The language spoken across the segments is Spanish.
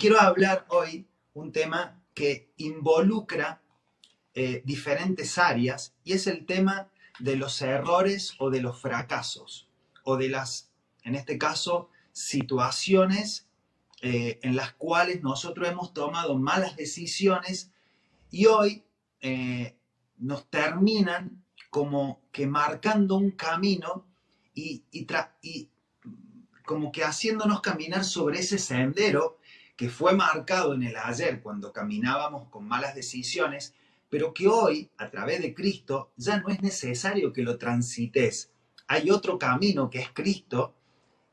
quiero hablar hoy un tema que involucra eh, diferentes áreas y es el tema de los errores o de los fracasos o de las, en este caso, situaciones eh, en las cuales nosotros hemos tomado malas decisiones y hoy eh, nos terminan como que marcando un camino y, y, y como que haciéndonos caminar sobre ese sendero que fue marcado en el ayer cuando caminábamos con malas decisiones, pero que hoy, a través de Cristo, ya no es necesario que lo transites. Hay otro camino que es Cristo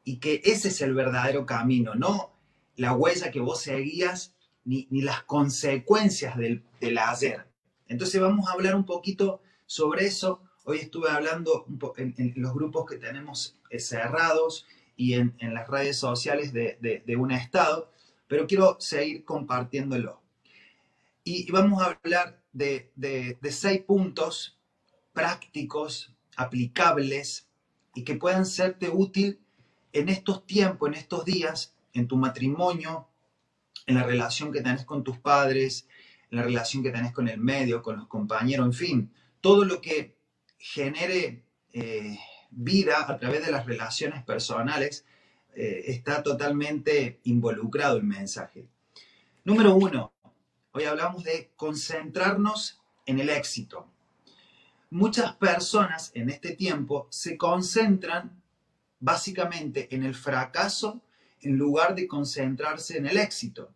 y que ese es el verdadero camino, no la huella que vos seguías ni, ni las consecuencias del, del ayer. Entonces vamos a hablar un poquito sobre eso. Hoy estuve hablando en, los grupos que tenemos eh, cerrados y en, las redes sociales de, de, un estado, pero quiero seguir compartiéndolo. Y, vamos a hablar de, de, seis puntos prácticos, aplicables y que puedan serte útil en estos tiempos, en estos días, en tu matrimonio, en la relación que tenés con tus padres, en la relación que tenés con el medio, con los compañeros, en fin, todo lo que genere eh, vida a través de las relaciones personales eh, está totalmente involucrado el mensaje. Número uno, hoy hablamos de concentrarnos en el éxito. Muchas personas en este tiempo se concentran básicamente en el fracaso en lugar de concentrarse en el éxito.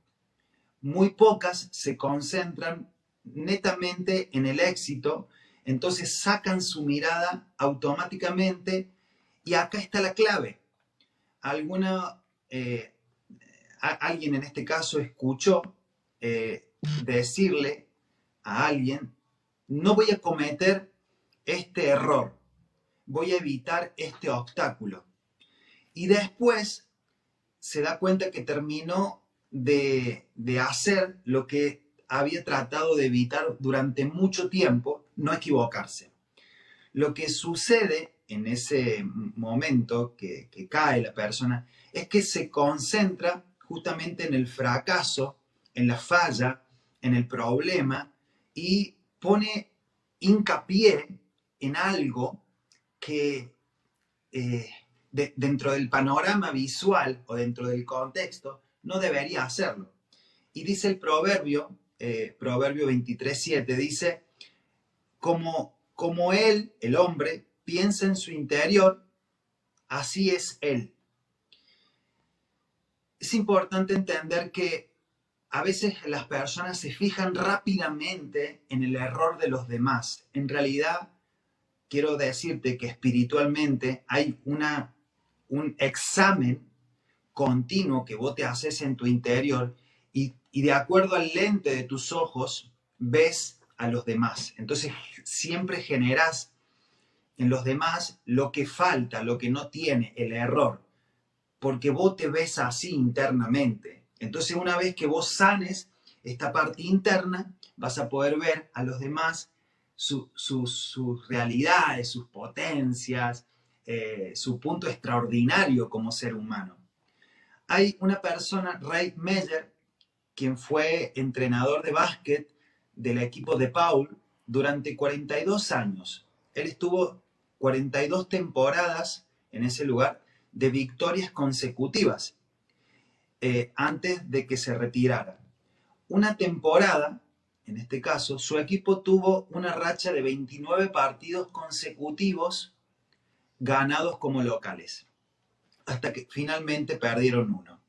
Muy pocas se concentran netamente en el éxito entonces sacan su mirada automáticamente y acá está la clave. Alguna, eh, alguien en este caso escuchó eh, decirle a alguien, no voy a cometer este error, voy a evitar este obstáculo. Y después se da cuenta que terminó de, de hacer lo que había tratado de evitar durante mucho tiempo no equivocarse. Lo que sucede en ese momento que, cae la persona es que se concentra justamente en el fracaso, en la falla, en el problema y pone hincapié en algo que eh, de, dentro del panorama visual o dentro del contexto no debería hacerlo. Y dice el proverbio eh, Proverbio 23.7, dice, como, como él, el hombre, piensa en su interior, así es él. Es importante entender que a veces las personas se fijan rápidamente en el error de los demás. En realidad, quiero decirte que espiritualmente hay una, un examen continuo que vos te haces en tu interior y, y de acuerdo al lente de tus ojos ves a los demás. Entonces siempre generas en los demás lo que falta, lo que no tiene, el error, porque vos te ves así internamente. Entonces una vez que vos sanes esta parte interna, vas a poder ver a los demás su, su, sus realidades, sus potencias, eh, su punto extraordinario como ser humano. Hay una persona, Ray Meyer, quien fue entrenador de básquet del equipo de Paul durante 42 años. Él estuvo 42 temporadas en ese lugar de victorias consecutivas eh, antes de que se retirara. Una temporada, en este caso, su equipo tuvo una racha de 29 partidos consecutivos ganados como locales, hasta que finalmente perdieron uno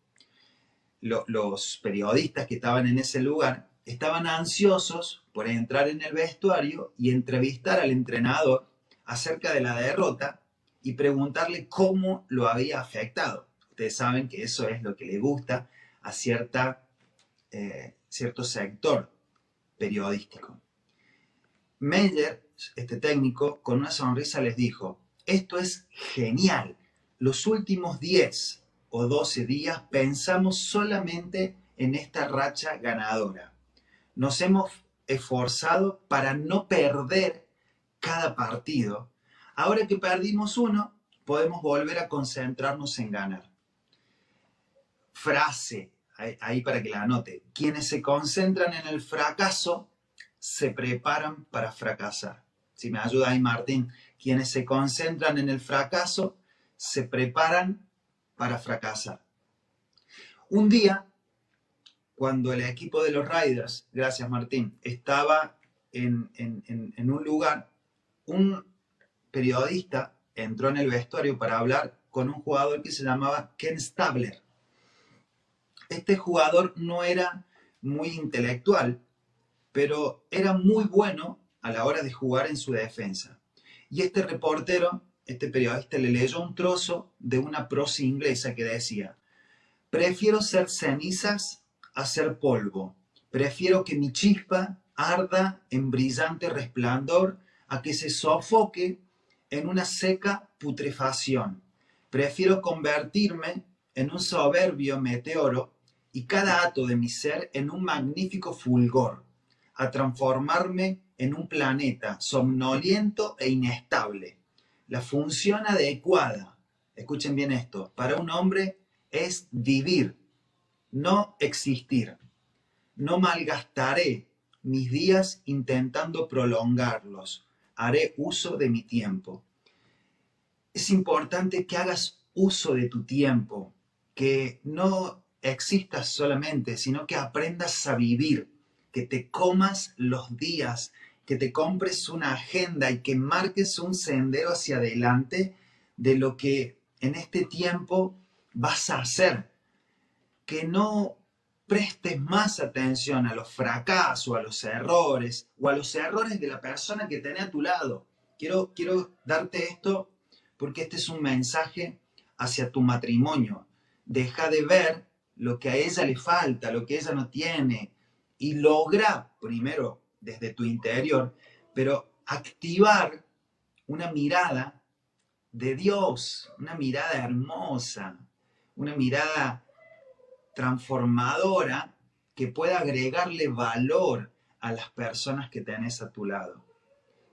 lo, los periodistas que estaban en ese lugar estaban ansiosos por entrar en el vestuario y entrevistar al entrenador acerca de la derrota y preguntarle cómo lo había afectado. Ustedes saben que eso es lo que le gusta a cierta, eh, cierto sector periodístico. Meyer, este técnico, con una sonrisa les dijo, esto es genial, los últimos 10 o 12 días pensamos solamente en esta racha ganadora. Nos hemos esforzado para no perder cada partido. Ahora que perdimos uno, podemos volver a concentrarnos en ganar. Frase ahí, para que la anote. Quienes se concentran en el fracaso se preparan para fracasar. Si me ayuda ahí Martín, quienes se concentran en el fracaso se preparan para fracasar. Un día, cuando el equipo de los Riders, gracias Martín, estaba en, en un lugar, un periodista entró en el vestuario para hablar con un jugador que se llamaba Ken Stabler este jugador no era muy intelectual, pero era muy bueno a la hora de jugar en su defensa. Y este reportero, este periodista, le leyó un trozo de una prosa inglesa que decía, prefiero ser cenizas a ser polvo, prefiero que mi chispa arda en brillante resplandor a que se sofoque en una seca putrefacción. Prefiero convertirme en un soberbio meteoro y cada ato de mi ser en un magnífico fulgor, a transformarme en un planeta somnoliento e inestable. La función adecuada, escuchen bien esto, para un hombre es vivir, no existir. No malgastaré mis días intentando prolongarlos. Haré uso de mi tiempo. Es importante que hagas uso de tu tiempo, que no existas solamente, sino que aprendas a vivir, que te comas los días, que te compres una agenda y que marques un sendero hacia adelante de lo que en este tiempo vas a hacer. Que no prestes más atención a los fracasos, a los errores o a los errores de la persona que tenés a tu lado. Quiero, quiero darte esto porque este es un mensaje hacia tu matrimonio. Deja de ver lo que a ella le falta, lo que ella no tiene, y logra, primero desde tu interior, pero activar una mirada de Dios, una mirada hermosa, una mirada transformadora que pueda agregarle valor a las personas que tenés a tu lado.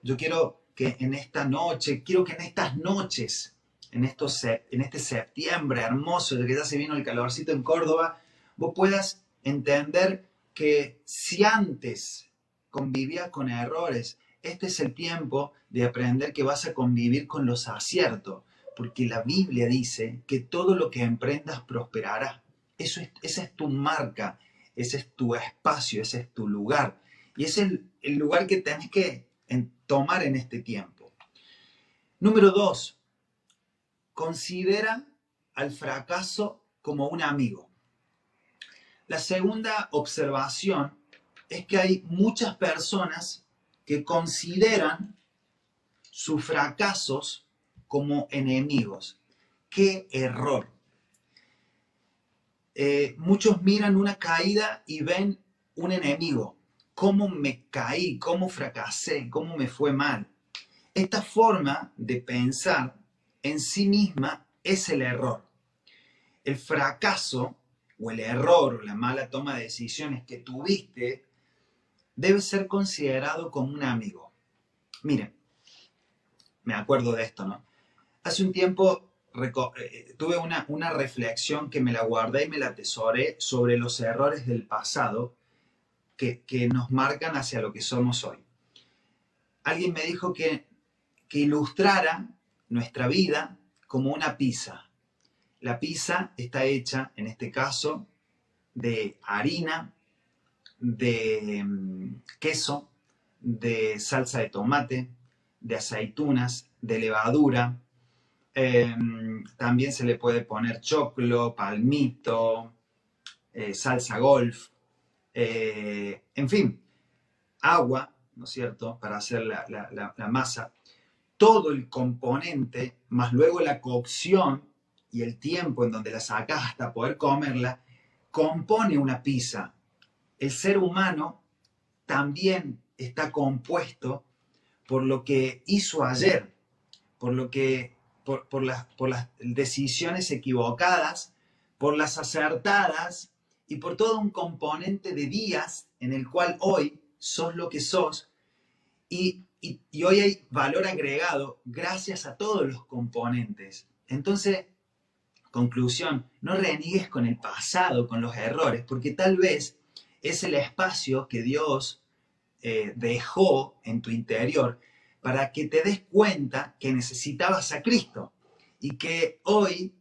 Yo quiero que en esta noche, quiero que en estas noches en, estos, en este septiembre hermoso, de que ya se vino el calorcito en Córdoba, vos puedas entender que si antes convivías con errores, este es el tiempo de aprender que vas a convivir con los aciertos, porque la Biblia dice que todo lo que emprendas prosperará. Eso es, esa es tu marca, ese es tu espacio, ese es tu lugar. Y es el, el lugar que tenés que tomar en este tiempo. Número dos, considera al fracaso como un amigo. La segunda observación es que hay muchas personas que consideran sus fracasos como enemigos. ¡Qué error! Eh, muchos miran una caída y ven un enemigo. ¿Cómo me caí? ¿Cómo fracasé? ¿Cómo me fue mal? Esta forma de pensar en sí misma es el error. El fracaso o el error o la mala toma de decisiones que tuviste debe ser considerado como un amigo. Miren, me acuerdo de esto, ¿no? Hace un tiempo tuve una, una reflexión que me la guardé y me la atesoré sobre los errores del pasado que, que nos marcan hacia lo que somos hoy. Alguien me dijo que, que ilustrara nuestra vida como una pizza. La pizza está hecha, en este caso, de harina, de mm, queso, de salsa de tomate, de aceitunas, de levadura. Em, también se le puede poner choclo, palmito, eh, salsa golf, eh, en fin, agua, ¿no es cierto?, para hacer la masa todo el componente, más luego la cocción y el tiempo en donde la sacas hasta poder comerla, compone una pizza. El ser humano también está compuesto por lo que hizo ayer, por lo que por, las, por las decisiones equivocadas, por las acertadas y por todo un componente de días en el cual hoy sos lo que sos y y, hoy hay valor agregado gracias a todos los componentes. Entonces, Conclusión, no reniegues con el pasado, con los errores, porque tal vez es el espacio que Dios eh, dejó en tu interior para que te des cuenta que necesitabas a Cristo y que hoy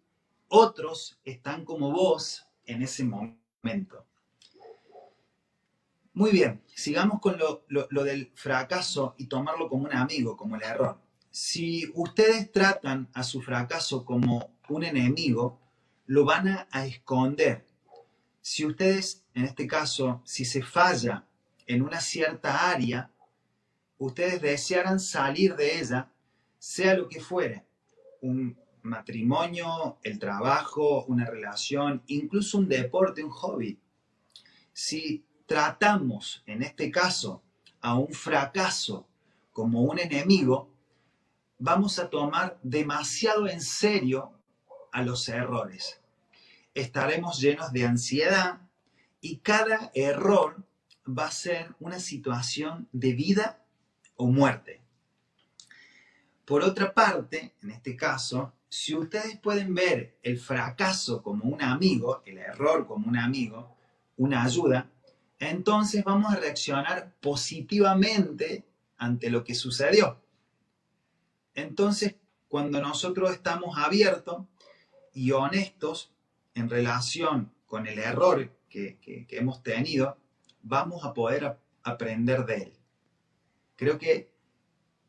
otros están como vos en ese momento. Muy bien, sigamos con lo, del fracaso y tomarlo como un amigo, como el error. Si ustedes tratan a su fracaso como un enemigo, lo van a, esconder. Si ustedes, en este caso, si se falla en una cierta área, ustedes desearan salir de ella, sea lo que fuere, un matrimonio, el trabajo, una relación, incluso un deporte, un hobby. Si tratamos, en este caso, a un fracaso como un enemigo, vamos a tomar demasiado en serio a los errores. Estaremos llenos de ansiedad y cada error va a ser una situación de vida o muerte. Por otra parte, en este caso, si ustedes pueden ver el fracaso como un amigo, el error como un amigo, una ayuda, entonces vamos a reaccionar positivamente ante lo que sucedió. Entonces, cuando nosotros estamos abiertos y honestos en relación con el error que, hemos tenido, vamos a poder aprender de él. Creo que,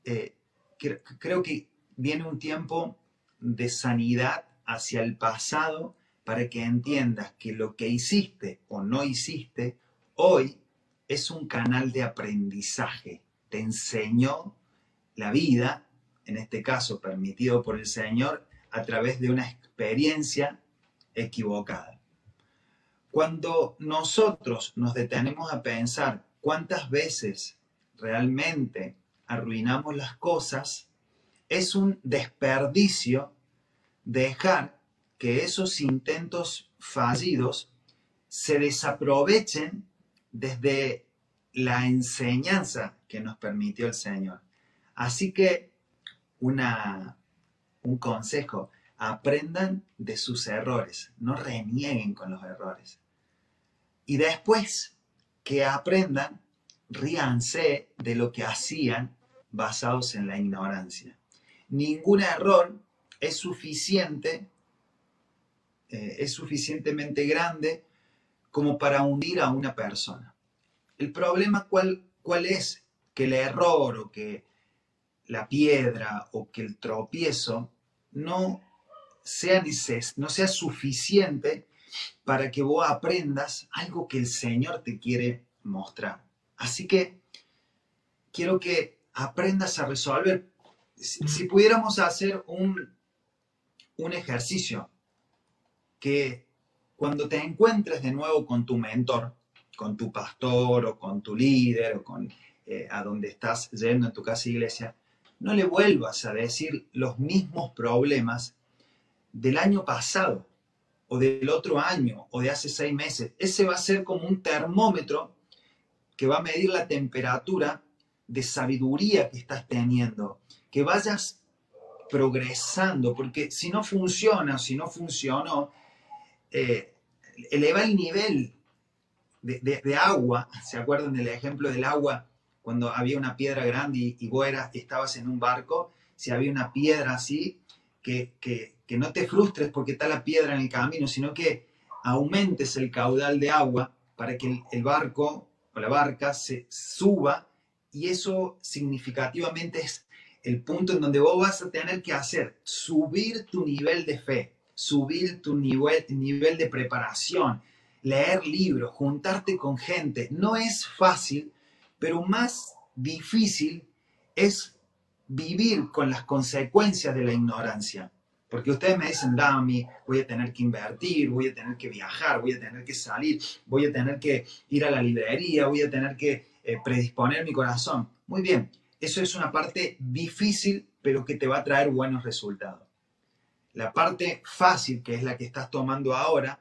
eh, creo que viene un tiempo de sanidad hacia el pasado para que entiendas que lo que hiciste o no hiciste hoy es un canal de aprendizaje. Te enseñó la vida, en este caso permitido por el Señor, a través de una experiencia equivocada. Cuando nosotros nos detenemos a pensar cuántas veces realmente arruinamos las cosas, es un desperdicio dejar que esos intentos fallidos se desaprovechen desde la enseñanza que nos permitió el Señor. Así que una, un consejo, aprendan de sus errores, no renieguen con los errores. Y después que aprendan, ríanse de lo que hacían basados en la ignorancia ningún error es suficiente, eh, es suficientemente grande como para hundir a una persona. El problema cuál, cuál es? Que el error o que la piedra o que el tropiezo no sea, no sea suficiente para que vos aprendas algo que el Señor te quiere mostrar. Así que quiero que aprendas a resolver si, pudiéramos hacer un, un ejercicio que cuando te encuentres de nuevo con tu mentor, con tu pastor o con tu líder o con eh, a donde estás yendo en tu casa iglesia, no le vuelvas a decir los mismos problemas del año pasado o del otro año o de hace seis meses. Ese va a ser como un termómetro que va a medir la temperatura de sabiduría que estás teniendo, que vayas progresando, porque si no funciona, si no funcionó, eh, eleva el nivel de, agua, ¿se acuerdan del ejemplo del agua? Cuando había una piedra grande y, vos estabas en un barco, si había una piedra así, que, que, no te frustres porque está la piedra en el camino, sino que aumentes el caudal de agua para que el barco la barca se suba y eso significativamente es el punto en donde vos vas a tener que hacer, subir tu nivel de fe, subir tu nivel, nivel de preparación, leer libros, juntarte con gente. No es fácil, pero más difícil es vivir con las consecuencias de la ignorancia. Porque ustedes me dicen, Dami, voy a tener que invertir, voy a tener que viajar, voy a tener que salir, voy a tener que ir a la librería, voy a tener que eh, predisponer mi corazón. Muy bien, eso es una parte difícil, pero que te va a traer buenos resultados. La parte fácil, que es la que estás tomando ahora,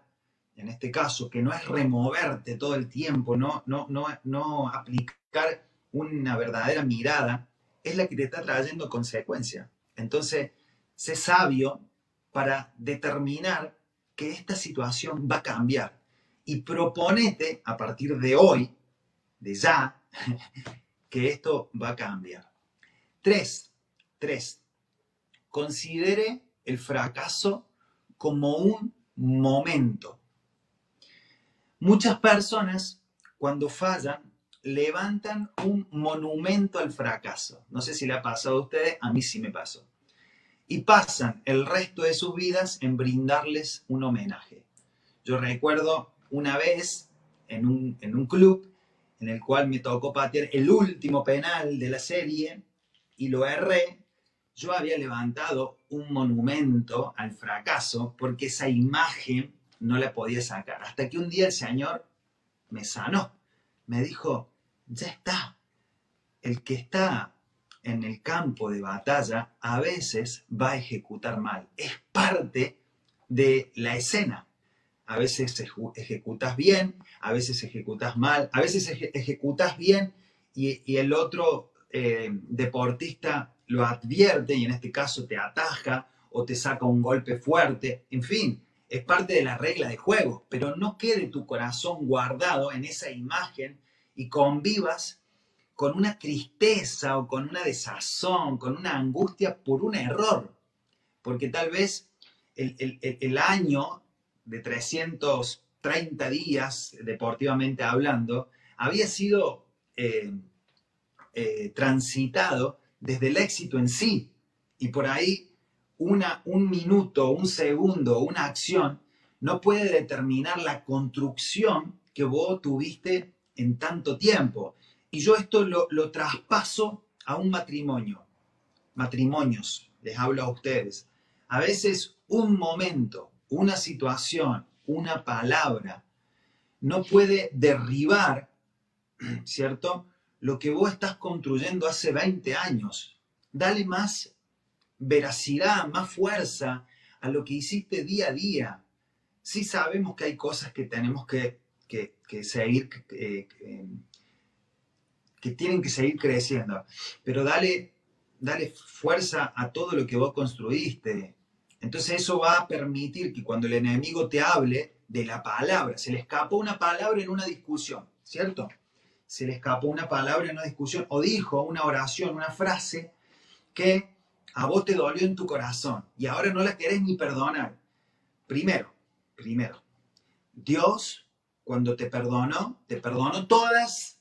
en este caso, que no es removerte todo el tiempo, no, no, no, no aplicar una verdadera mirada, es la que te está trayendo consecuencia. Entonces, sé sabio para determinar que esta situación va a cambiar. Y proponete a partir de hoy, de ya, que esto va a cambiar. Tres, tres, considere el fracaso como un momento. Muchas personas, cuando fallan, levantan un monumento al fracaso. No sé si le ha pasado a ustedes, a mí sí me pasó. Y pasan el resto de sus vidas en brindarles un homenaje. Yo recuerdo una vez en un, en un club en el cual me tocó patear el último penal de la serie y lo erré, yo había levantado un monumento al fracaso porque esa imagen no la podía sacar. Hasta que un día el Señor me sanó. Me dijo, ya está. El que está en el campo de batalla a veces va a ejecutar mal. Es parte de la escena. A veces ejecutas bien, a veces ejecutas mal, a veces ejecutas bien y, el otro eh, deportista lo advierte y en este caso te ataja o te saca un golpe fuerte. En fin, es parte de la regla de juego, pero no quede tu corazón guardado en esa imagen y convivas con una tristeza o con una desazón, con una angustia por un error. Porque tal vez el, año de 330 días, deportivamente hablando, había sido eh, eh, transitado desde el éxito en sí. Y por ahí una, un minuto, un segundo, una acción no puede determinar la construcción que vos tuviste en tanto tiempo. Y yo esto lo, lo traspaso a un matrimonio. Matrimonios, les hablo a ustedes. A veces un momento, una situación, una palabra, no puede derribar, ¿cierto? Lo que vos estás construyendo hace 20 años. Dale más veracidad, más fuerza a lo que hiciste día a día. Sí sabemos que hay cosas que tenemos que que, seguir, que, que, tienen que seguir creciendo. Pero dale, dale fuerza a todo lo que vos construiste. Entonces eso va a permitir que cuando el enemigo te hable de la palabra, se le escapó una palabra en una discusión, ¿cierto? Se le escapó una palabra en una discusión o dijo una oración, una frase que a vos te dolió en tu corazón y ahora no la querés ni perdonar. Primero, primero, Dios cuando te perdonó, te perdonó todas,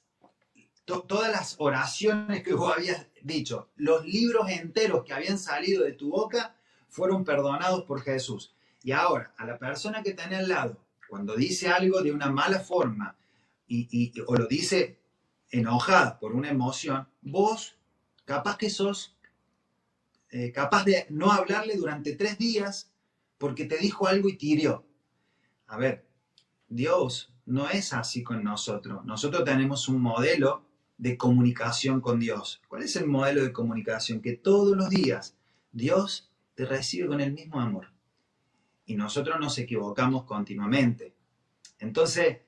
todas las oraciones que vos habías dicho. Los libros enteros que habían salido de tu boca fueron perdonados por Jesús. Y ahora, a la persona que tiene al lado, cuando dice algo de una mala forma y, o lo dice enojada por una emoción, vos capaz que sos eh, capaz de no hablarle durante tres días porque te dijo algo y tirió. A ver, Dios no es así con nosotros. Nosotros tenemos un modelo de comunicación con Dios. ¿Cuál es el modelo de comunicación? Que todos los días Dios te recibe con el mismo amor. Y nosotros nos equivocamos continuamente. Entonces,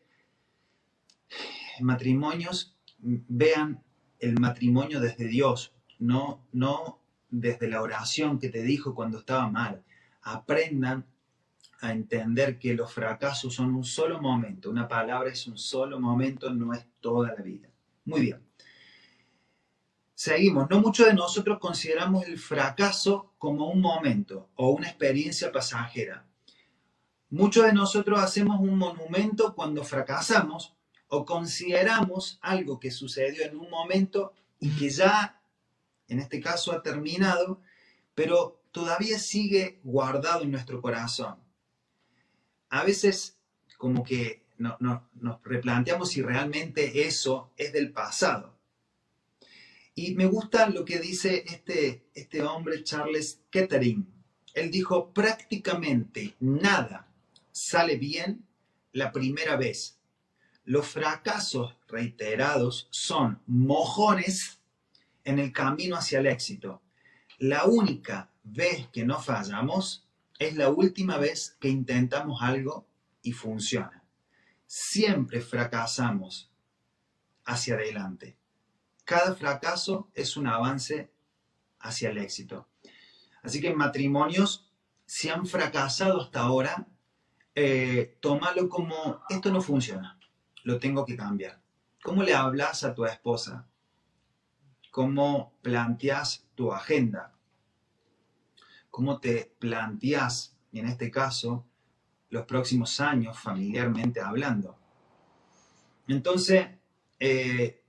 matrimonios, vean el matrimonio desde Dios, no, no desde la oración que te dijo cuando estaba mal. Aprendan a entender que los fracasos son un solo momento. Una palabra es un solo momento, no es toda la vida. Muy bien. Seguimos. No muchos de nosotros consideramos el fracaso como un momento o una experiencia pasajera. Muchos de nosotros hacemos un monumento cuando fracasamos o consideramos algo que sucedió en un momento y que ya, en este caso, ha terminado, pero todavía sigue guardado en nuestro corazón a veces como que nos replanteamos si realmente eso es del pasado. Y me gusta lo que dice este, este hombre, Charles Kettering. Él dijo, prácticamente nada sale bien la primera vez. Los fracasos reiterados son mojones en el camino hacia el éxito. La única vez que no fallamos es la última vez que intentamos algo y funciona. Siempre fracasamos hacia adelante. Cada fracaso es un avance hacia el éxito. Así que en matrimonios si han fracasado hasta ahora, eh, tómalo como, esto no funciona, lo tengo que cambiar. ¿Cómo le hablas a tu esposa? ¿Cómo planteas tu agenda? ¿Cómo te planteas, en este caso, los próximos años familiarmente hablando? Entonces, eh,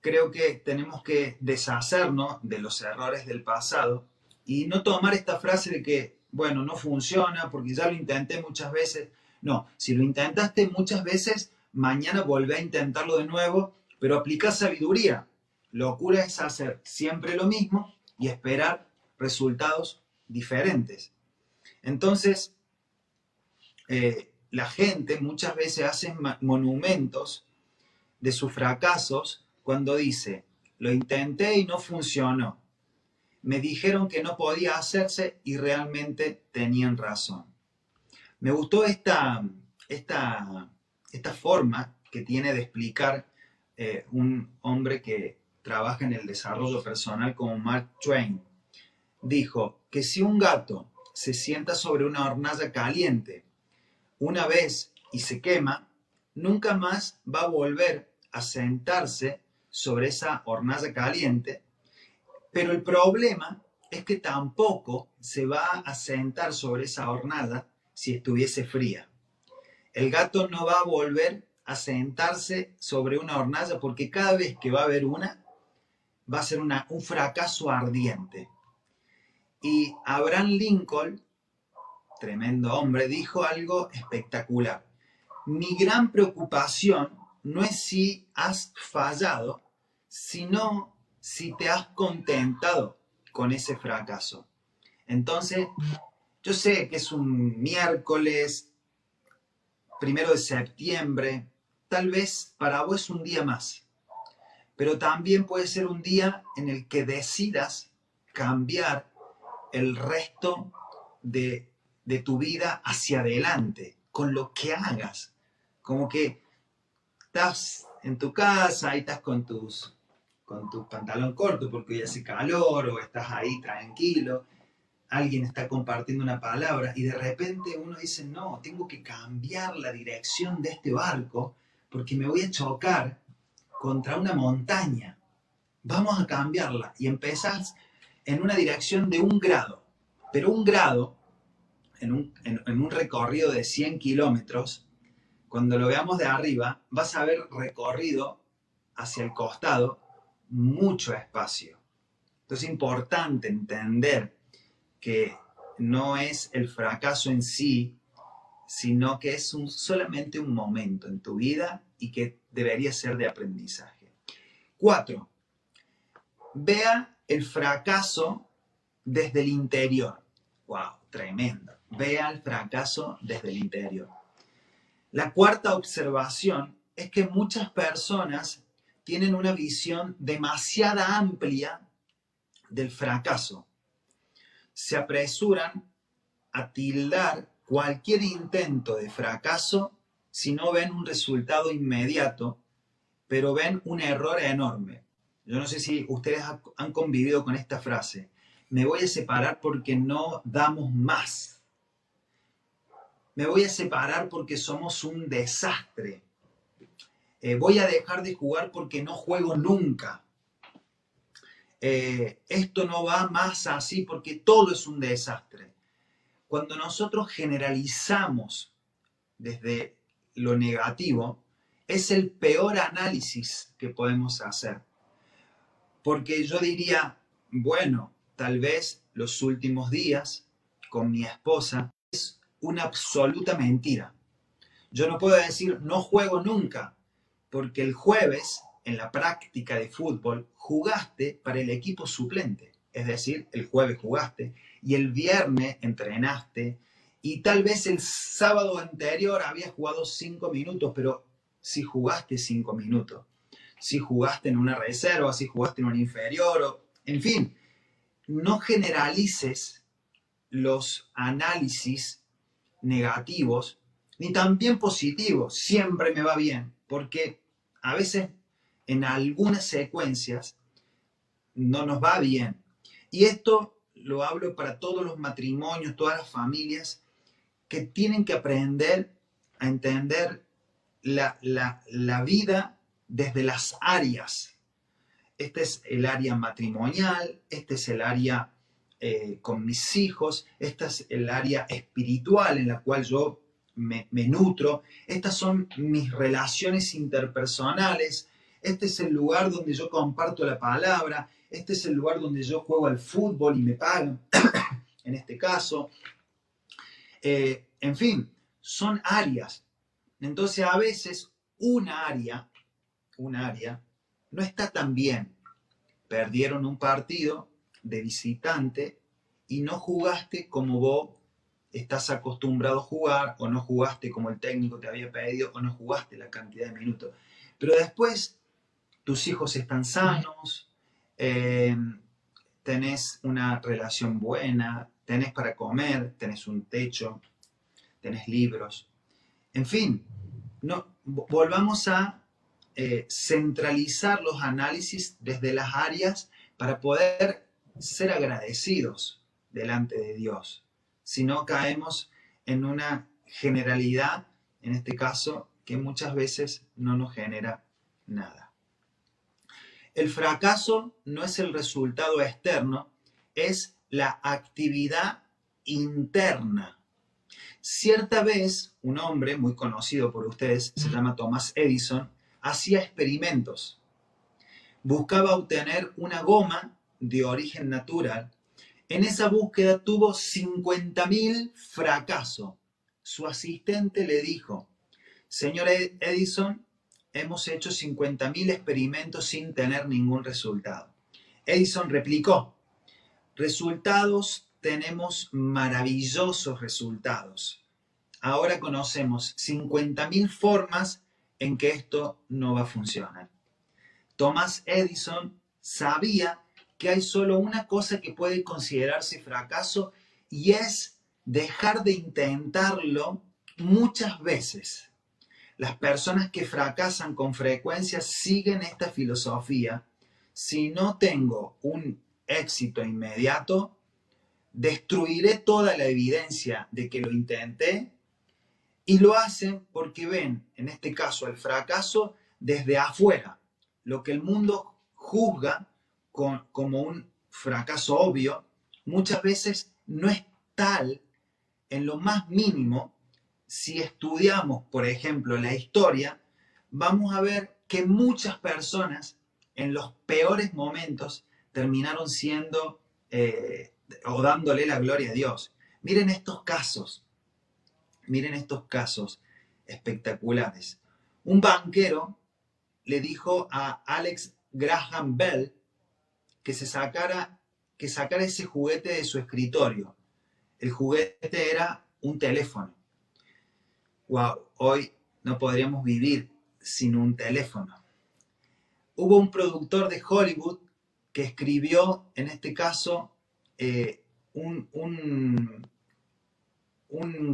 creo que tenemos que deshacernos de los errores del pasado y no tomar esta frase de que, bueno, no funciona porque ya lo intenté muchas veces. No, si lo intentaste muchas veces, mañana volvé a intentarlo de nuevo, pero aplica sabiduría. Locura es hacer siempre lo mismo y esperar resultados diferentes. Entonces, eh, la gente muchas veces hace monumentos de sus fracasos cuando dice, lo intenté y no funcionó. Me dijeron que no podía hacerse y realmente tenían razón. Me gustó esta, esta, esta forma que tiene de explicar eh, un hombre que trabaja en el desarrollo personal como Mark Twain. Dijo que si un gato se sienta sobre una hornalla caliente una vez y se quema, nunca más va a volver a sentarse sobre esa hornalla caliente, pero el problema es que tampoco se va a sentar sobre esa hornada si estuviese fría. El gato no va a volver a sentarse sobre una hornalla porque cada vez que va a haber una, va a ser una, un fracaso ardiente. Y Abraham Lincoln, tremendo hombre, dijo algo espectacular. Mi gran preocupación no es si has fallado, sino si te has contentado con ese fracaso. Entonces, yo sé que es un miércoles, primero de septiembre, tal vez para vos es un día más, pero también puede ser un día en el que decidas cambiar el resto de, de tu vida hacia adelante, con lo que hagas. Como que estás en tu casa y estás con tus con tu pantalón corto porque hoy hace calor o estás ahí tranquilo, alguien está compartiendo una palabra y de repente uno dice, no, tengo que cambiar la dirección de este barco porque me voy a chocar contra una montaña. Vamos a cambiarla y empezás en una dirección de un grado, pero un grado en un, recorrido de 100 kilómetros, cuando lo veamos de arriba, vas a haber recorrido hacia el costado mucho espacio. Entonces es importante entender que no es el fracaso en sí, sino que es solamente un momento en tu vida y que debería ser de aprendizaje. Cuatro, vea el fracaso desde el interior. ¡Wow! Tremendo. Vea el fracaso desde el interior. La cuarta observación es que muchas personas tienen una visión demasiada amplia del fracaso. Se apresuran a tildar cualquier intento de fracaso si no ven un resultado inmediato, pero ven un error enorme. Yo no sé si ustedes han convivido con esta frase. Me voy a separar porque no damos más. Me voy a separar porque somos un desastre. Eh, voy a dejar de jugar porque no juego nunca. Eh, esto no va más así porque todo es un desastre. Cuando nosotros generalizamos desde lo negativo, es el peor análisis que podemos hacer. Porque yo diría, bueno, tal vez los últimos días con mi esposa es una absoluta mentira. Yo no puedo decir, no juego nunca, porque el jueves, en la práctica de fútbol, jugaste para el equipo suplente. Es decir, el jueves jugaste y el viernes entrenaste y tal vez el sábado anterior habías jugado cinco minutos, pero si jugaste cinco minutos, si jugaste en una reserva, si jugaste en un inferior, o, en fin, no generalices los análisis negativos ni también positivos. Siempre me va bien, porque a veces en algunas secuencias no nos va bien. Y esto lo hablo para todos los matrimonios, todas las familias, que tienen que aprender a entender la, vida desde las áreas. Este es el área matrimonial, este es el área eh, con mis hijos, esta es el área espiritual en la cual yo me, nutro, estas son mis relaciones interpersonales, este es el lugar donde yo comparto la palabra, este es el lugar donde yo juego al fútbol y me pagan, en este caso. Eh, en fin, son áreas. Entonces a veces una área, un área, no está tan bien. Perdieron un partido de visitante y no jugaste como vos estás acostumbrado a jugar, o no jugaste como el técnico te había pedido, o no jugaste la cantidad de minutos. Pero después tus hijos están sanos, eh, tenés una relación buena, tenés para comer, tenés un techo, tenés libros. En fin, no, volvamos a eh, centralizar los análisis desde las áreas para poder ser agradecidos delante de Dios. Si no caemos en una generalidad, en este caso, que muchas veces no nos genera nada. El fracaso no es el resultado externo, es la actividad interna. Cierta vez, un hombre muy conocido por ustedes, se llama Thomas Edison, hacía experimentos. Buscaba obtener una goma de origen natural. En esa búsqueda tuvo 50.000 fracasos. Su asistente le dijo, señor Edison, hemos hecho 50.000 experimentos sin tener ningún resultado. Edison replicó, resultados tenemos maravillosos resultados. Ahora conocemos 50.000 formas en que esto no va a funcionar. Thomas Edison sabía que hay solo una cosa que puede considerarse fracaso y es dejar de intentarlo muchas veces. Las personas que fracasan con frecuencia siguen esta filosofía. Si no tengo un éxito inmediato, destruiré toda la evidencia de que lo intenté y lo hacen porque ven, en este caso, el fracaso desde afuera. Lo que el mundo juzga como un fracaso obvio, muchas veces no es tal en lo más mínimo si estudiamos, por ejemplo, la historia, vamos a ver que muchas personas en los peores momentos terminaron siendo eh, o dándole la gloria a Dios. Miren estos casos, miren estos casos espectaculares. Un banquero le dijo a Alex Graham Bell que se sacara, que ese juguete de su escritorio. El juguete era un teléfono wow, hoy no podríamos vivir sin un teléfono. Hubo un productor de Hollywood que escribió, en este caso, eh, un, un,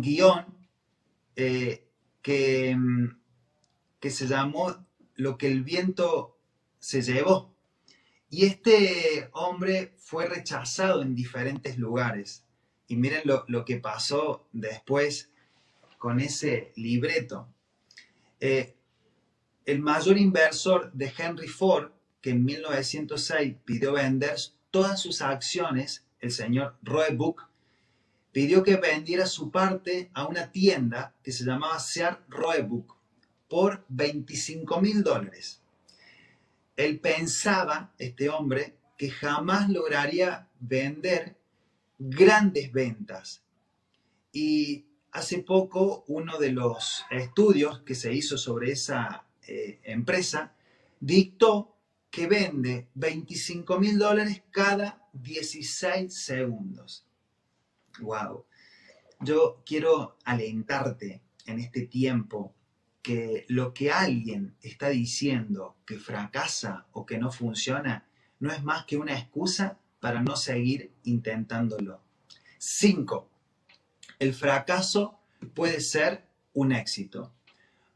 guion eh, que, que se llamó Lo que el viento se llevó. Y este hombre fue rechazado en diferentes lugares. Y miren lo, que pasó después con ese libreto. Eh, el mayor inversor de Henry Ford, que en 1906 pidió vender todas sus acciones, el señor Roebuck, pidió que vendiera su parte a una tienda que se llamaba Sears Roebuck por 25 mil dólares. Él pensaba, este hombre, que jamás lograría vender grandes ventas. Y hace poco uno de los estudios que se hizo sobre esa eh, empresa dictó que vende 25 mil dólares cada 16 segundos. ¡Wow! Yo quiero alentarte en este tiempo que lo que alguien está diciendo que fracasa o que no funciona no es más que una excusa para no seguir intentándolo. 5 el fracaso puede ser un éxito.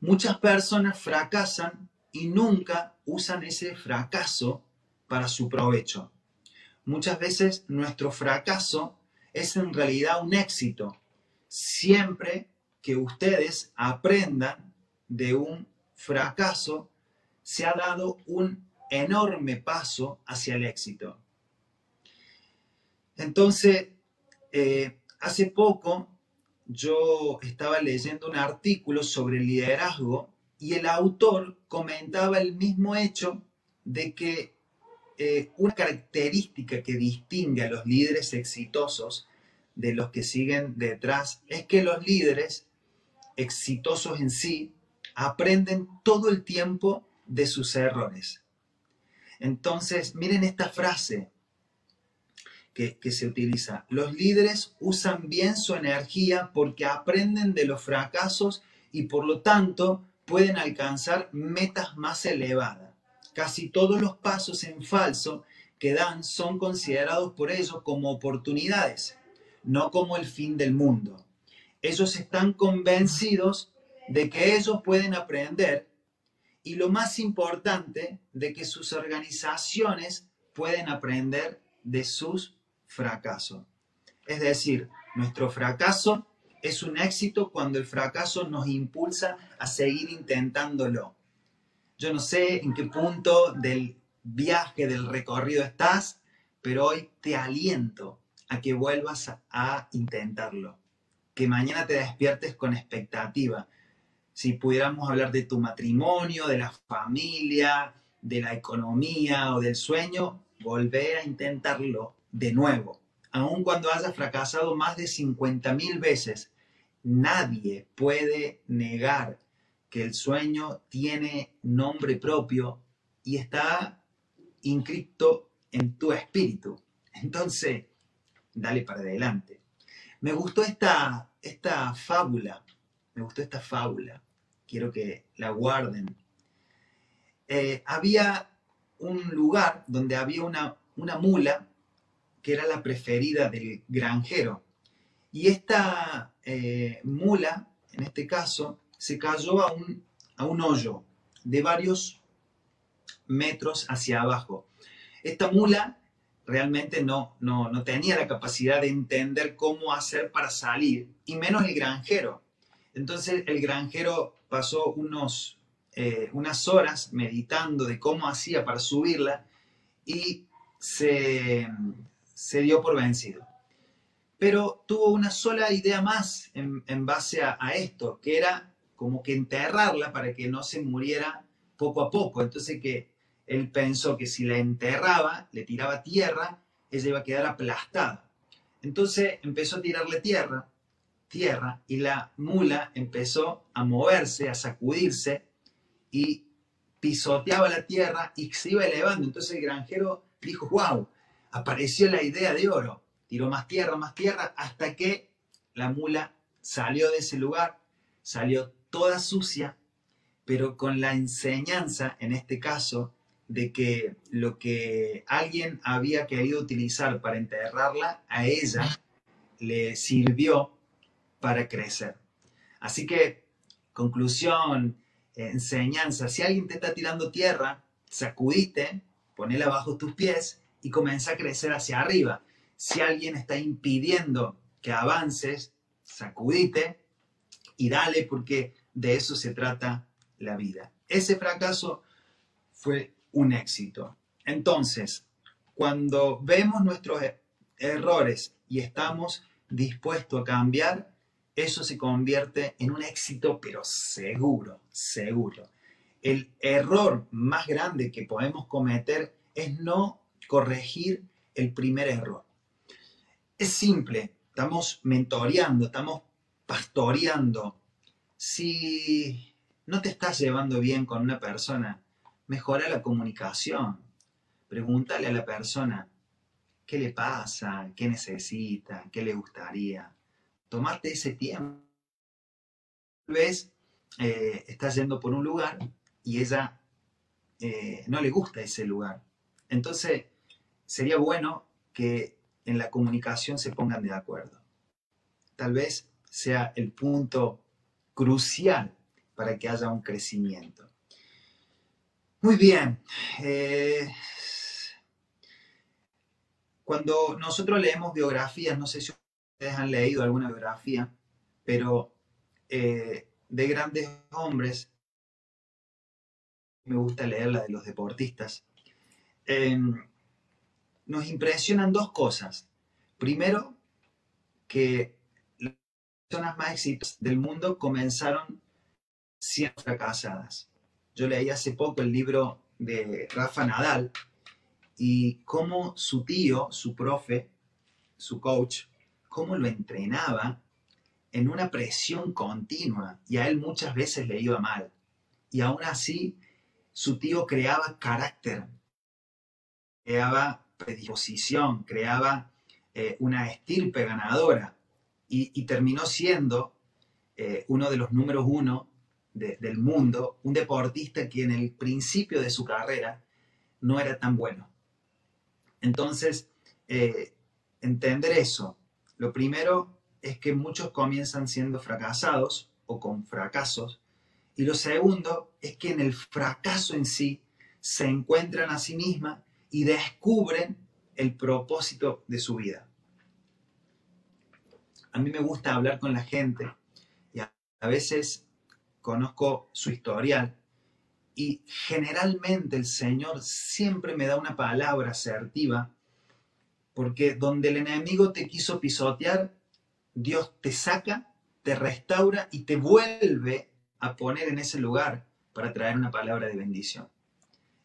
Muchas personas fracasan y nunca usan ese fracaso para su provecho. muchas veces nuestro fracaso es en realidad un éxito, siempre que ustedes aprendan de un fracaso, se ha dado un enorme paso hacia el éxito. Entonces, eh, hace poco yo estaba leyendo un artículo sobre liderazgo y el autor comentaba el mismo hecho de que eh, una característica que distingue a los líderes exitosos de los que siguen detrás es que los líderes exitosos en sí aprenden todo el tiempo de sus errores. Entonces, miren esta frase que, se utiliza. Los líderes usan bien su energía porque aprenden de los fracasos y por lo tanto pueden alcanzar metas más elevadas. Casi todos los pasos en falso que dan son considerados por ellos como oportunidades, no como el fin del mundo. Ellos están convencidos de que ellos pueden aprender y lo más importante, de que sus organizaciones pueden aprender de sus fracasos. Es decir, nuestro fracaso es un éxito cuando el fracaso nos impulsa a seguir intentándolo. Yo no sé en qué punto del viaje, del recorrido estás, pero hoy te aliento a que vuelvas a, intentarlo. Que mañana te despiertes con expectativa, si pudiéramos hablar de tu matrimonio, de la familia, de la economía o del sueño, volver a intentarlo de nuevo. Aun cuando hayas fracasado más de 50.000 veces, nadie puede negar que el sueño tiene nombre propio y está inscrito en tu espíritu. Entonces, dale para adelante. Me gustó esta, esta fábula, me gustó esta fábula quiero que la guarden. Eh, había un lugar donde había una, una mula que era la preferida del granjero. Y esta eh, mula, en este caso, se cayó a un, a un hoyo de varios metros hacia abajo. Esta mula realmente no, no, no, tenía la capacidad de entender cómo hacer para salir, y menos el granjero. Entonces el granjero pasó unos, eh, unas horas meditando de cómo hacía para subirla y se, dio por vencido. Pero tuvo una sola idea más en, base a, esto, que era como que enterrarla para que no se muriera poco a poco. Entonces que él pensó que si la enterraba, le tiraba tierra, ella iba a quedar aplastada. Entonces empezó a tirarle tierra tierra y la mula empezó a moverse, a sacudirse y pisoteaba la tierra y se iba elevando. Entonces el granjero dijo, wow, apareció la idea de oro. Tiró más tierra, más tierra, hasta que la mula salió de ese lugar, salió toda sucia, pero con la enseñanza, en este caso, de que lo que alguien había querido utilizar para enterrarla, a ella le sirvió para crecer. Así que, conclusión, enseñanza, si alguien te está tirando tierra, sacudite, ponela bajo tus pies y comienza a crecer hacia arriba. Si alguien está impidiendo que avances, sacudite y dale porque de eso se trata la vida. Ese fracaso fue un éxito. Entonces, cuando vemos nuestros e-, errores y estamos dispuestos a cambiar, eso se convierte en un éxito, pero seguro, seguro. El error más grande que podemos cometer es no corregir el primer error. Es simple, estamos mentoreando, estamos pastoreando. Si no te estás llevando bien con una persona, mejora la comunicación. Pregúntale a la persona qué le pasa, qué necesita, qué le gustaría tomarte ese tiempo. Tal vez eh, estás yendo por un lugar y ella eh, no le gusta ese lugar. Entonces, sería bueno que en la comunicación se pongan de acuerdo. Tal vez sea el punto crucial para que haya un crecimiento. Muy bien. Eh, cuando nosotros leemos biografías, no sé si ustedes han leído alguna biografía, pero eh, de grandes hombres, me gusta leer la de los deportistas, em, nos impresionan dos cosas. Primero, que las personas más exitosas del mundo comenzaron siendo fracasadas. Yo leí hace poco el libro de Rafa Nadal y cómo su tío, su profe, su coach, cómo lo entrenaba en una presión continua y a él muchas veces le iba mal. Y aún así, su tío creaba carácter, creaba predisposición, creaba eh, una estirpe ganadora y, terminó siendo eh, uno de los números uno del mundo, un deportista que en el principio de su carrera no era tan bueno. Entonces, eh, entender eso. Lo primero es que muchos comienzan siendo fracasados o con fracasos. Y lo segundo es que en el fracaso en sí se encuentran a sí mismas y descubren el propósito de su vida. A mí me gusta hablar con la gente y a veces conozco su historial y generalmente el Señor siempre me da una palabra asertiva porque donde el enemigo te quiso pisotear, Dios te saca, te restaura y te vuelve a poner en ese lugar para traer una palabra de bendición.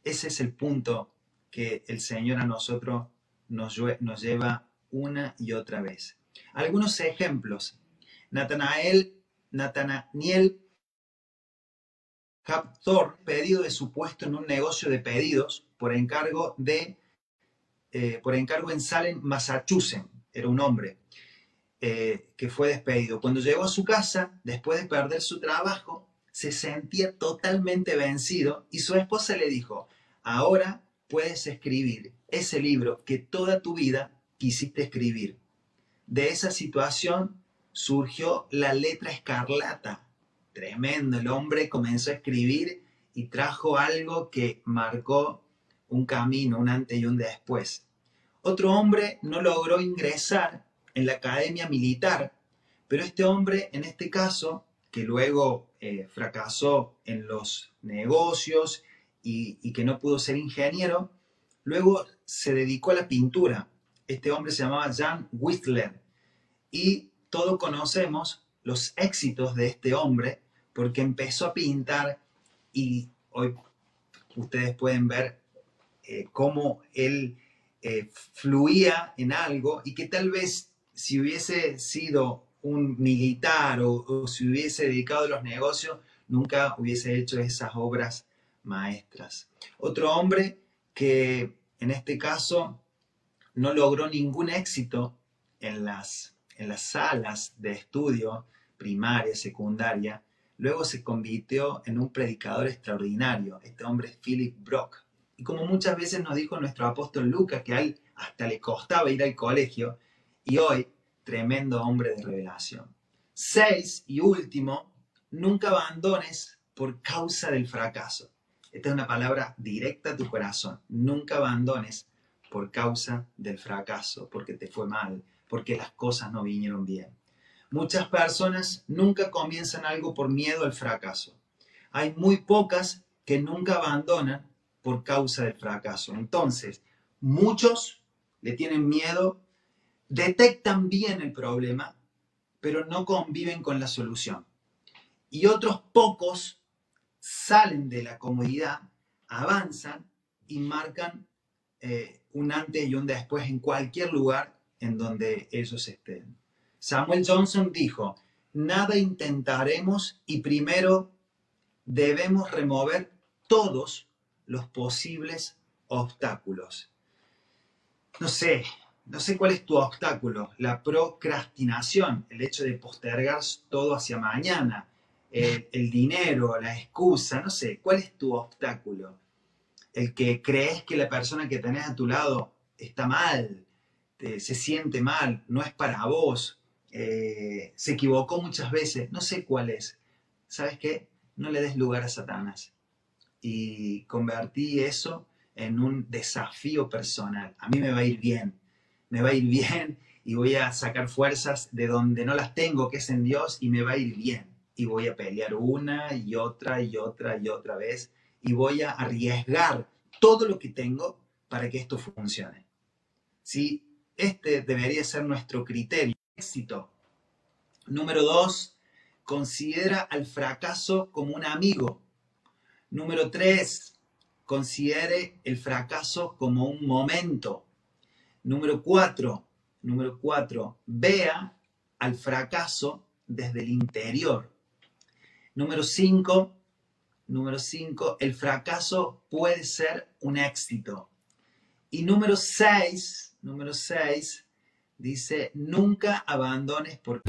Ese es el punto que el Señor a nosotros nos, lleva una y otra vez. Algunos ejemplos. Natanael, Natanael captor pedido de su puesto en un negocio de pedidos por encargo de eh, por encargo en Salem, Massachusetts. Era un hombre eh, que fue despedido. Cuando llegó a su casa, después de perder su trabajo, se sentía totalmente vencido y su esposa le dijo, ahora puedes escribir ese libro que toda tu vida quisiste escribir. De esa situación surgió la letra escarlata. Tremendo, el hombre comenzó a escribir y trajo algo que marcó un camino, un antes y un después. Otro hombre no logró ingresar en la academia militar, pero este hombre, en este caso, que luego eh, fracasó en los negocios y, que no pudo ser ingeniero, luego se dedicó a la pintura. Este hombre se llamaba Jan Whistler y todos conocemos los éxitos de este hombre porque empezó a pintar y hoy ustedes pueden ver eh, cómo él eh, fluía en algo y que tal vez si hubiese sido un militar o, si hubiese dedicado a los negocios, nunca hubiese hecho esas obras maestras. Otro hombre que en este caso no logró ningún éxito en las, en las salas de estudio primaria, secundaria, luego se convirtió en un predicador extraordinario. Este hombre es Philip Brock. Y como muchas veces nos dijo nuestro apóstol Lucas, que a él hasta le costaba ir al colegio, y hoy, tremendo hombre de revelación. Seis, y último, nunca abandones por causa del fracaso. Esta es una palabra directa a tu corazón. Nunca abandones por causa del fracaso, porque te fue mal, porque las cosas no vinieron bien. Muchas personas nunca comienzan algo por miedo al fracaso. Hay muy pocas que nunca abandonan por causa del fracaso. Entonces, muchos le tienen miedo, detectan bien el problema, pero no conviven con la solución. Y otros pocos salen de la comodidad, avanzan y marcan eh, un antes y un después en cualquier lugar en donde ellos estén. Samuel Johnson dijo, nada intentaremos y primero debemos remover todos los posibles obstáculos. No sé, no sé cuál es tu obstáculo. La procrastinación, el hecho de postergar todo hacia mañana, el, dinero, la excusa, no sé, ¿cuál es tu obstáculo? El que crees que la persona que tenés a tu lado está mal, se siente mal, no es para vos, eh, se equivocó muchas veces, no sé cuál es. ¿Sabes qué? No le des lugar a Satanás y convertí eso en un desafío personal. A mí me va a ir bien. me va a ir bien y voy a sacar fuerzas de donde no las tengo, que es en Dios, y me va a ir bien. Y voy a pelear una y otra y otra y otra vez y voy a arriesgar todo lo que tengo para que esto funcione. ¿Sí? Este debería ser nuestro criterio. Éxito. Número dos, considera al fracaso como un amigo. Número tres, considere el fracaso como un momento. Número cuatro, número cuatro, vea al fracaso desde el interior. Número cinco, número cinco, el fracaso puede ser un éxito. Y número seis, número seis, dice, nunca abandones por...